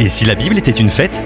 Et si la Bible était une fête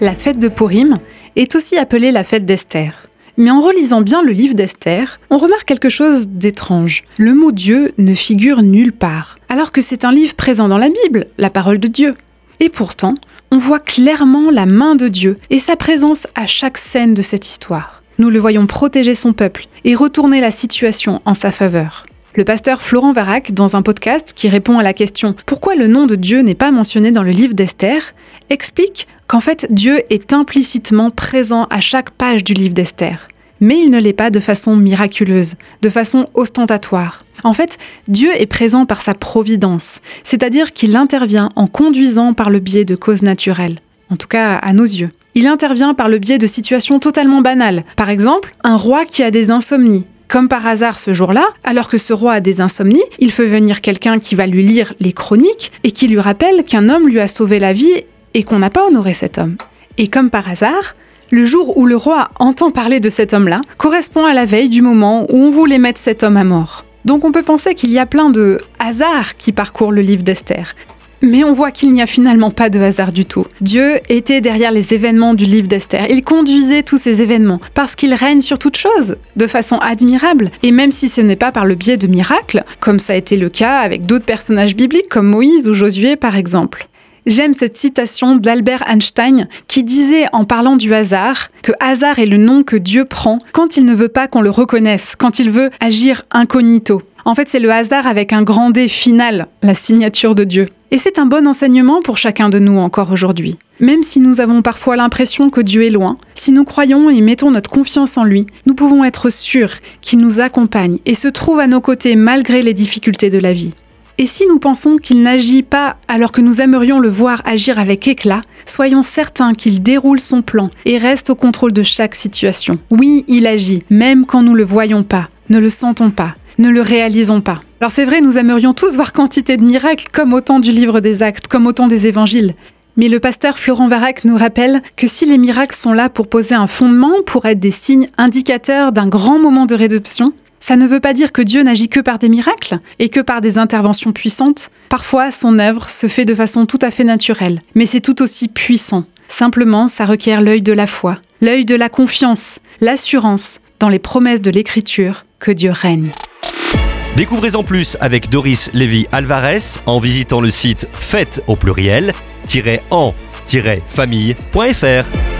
La fête de Purim est aussi appelée la fête d'Esther. Mais en relisant bien le livre d'Esther, on remarque quelque chose d'étrange. Le mot Dieu ne figure nulle part, alors que c'est un livre présent dans la Bible, la parole de Dieu. Et pourtant, on voit clairement la main de Dieu et sa présence à chaque scène de cette histoire. Nous le voyons protéger son peuple et retourner la situation en sa faveur. Le pasteur Florent Varac, dans un podcast qui répond à la question Pourquoi le nom de Dieu n'est pas mentionné dans le livre d'Esther, explique qu'en fait Dieu est implicitement présent à chaque page du livre d'Esther. Mais il ne l'est pas de façon miraculeuse, de façon ostentatoire. En fait, Dieu est présent par sa providence, c'est-à-dire qu'il intervient en conduisant par le biais de causes naturelles, en tout cas à nos yeux. Il intervient par le biais de situations totalement banales. Par exemple, un roi qui a des insomnies. Comme par hasard ce jour-là, alors que ce roi a des insomnies, il fait venir quelqu'un qui va lui lire les chroniques et qui lui rappelle qu'un homme lui a sauvé la vie et qu'on n'a pas honoré cet homme. Et comme par hasard, le jour où le roi entend parler de cet homme-là correspond à la veille du moment où on voulait mettre cet homme à mort. Donc on peut penser qu'il y a plein de hasards qui parcourent le livre d'Esther. Mais on voit qu'il n'y a finalement pas de hasard du tout. Dieu était derrière les événements du livre d'Esther. Il conduisait tous ces événements parce qu'il règne sur toute chose de façon admirable. Et même si ce n'est pas par le biais de miracles, comme ça a été le cas avec d'autres personnages bibliques comme Moïse ou Josué par exemple. J'aime cette citation d'Albert Einstein qui disait en parlant du hasard que hasard est le nom que Dieu prend quand il ne veut pas qu'on le reconnaisse, quand il veut agir incognito. En fait, c'est le hasard avec un grand D final, la signature de Dieu. Et c'est un bon enseignement pour chacun de nous encore aujourd'hui. Même si nous avons parfois l'impression que Dieu est loin, si nous croyons et mettons notre confiance en lui, nous pouvons être sûrs qu'il nous accompagne et se trouve à nos côtés malgré les difficultés de la vie. Et si nous pensons qu'il n'agit pas alors que nous aimerions le voir agir avec éclat, soyons certains qu'il déroule son plan et reste au contrôle de chaque situation. Oui, il agit, même quand nous ne le voyons pas, ne le sentons pas, ne le réalisons pas. Alors c'est vrai, nous aimerions tous voir quantité de miracles comme au temps du livre des actes, comme au temps des évangiles. Mais le pasteur Florent Varac nous rappelle que si les miracles sont là pour poser un fondement, pour être des signes indicateurs d'un grand moment de rédemption, ça ne veut pas dire que Dieu n'agit que par des miracles et que par des interventions puissantes. Parfois, son œuvre se fait de façon tout à fait naturelle, mais c'est tout aussi puissant. Simplement, ça requiert l'œil de la foi, l'œil de la confiance, l'assurance dans les promesses de l'Écriture que Dieu règne. Découvrez en plus avec Doris Lévy Alvarez en visitant le site fête au pluriel en-famille.fr.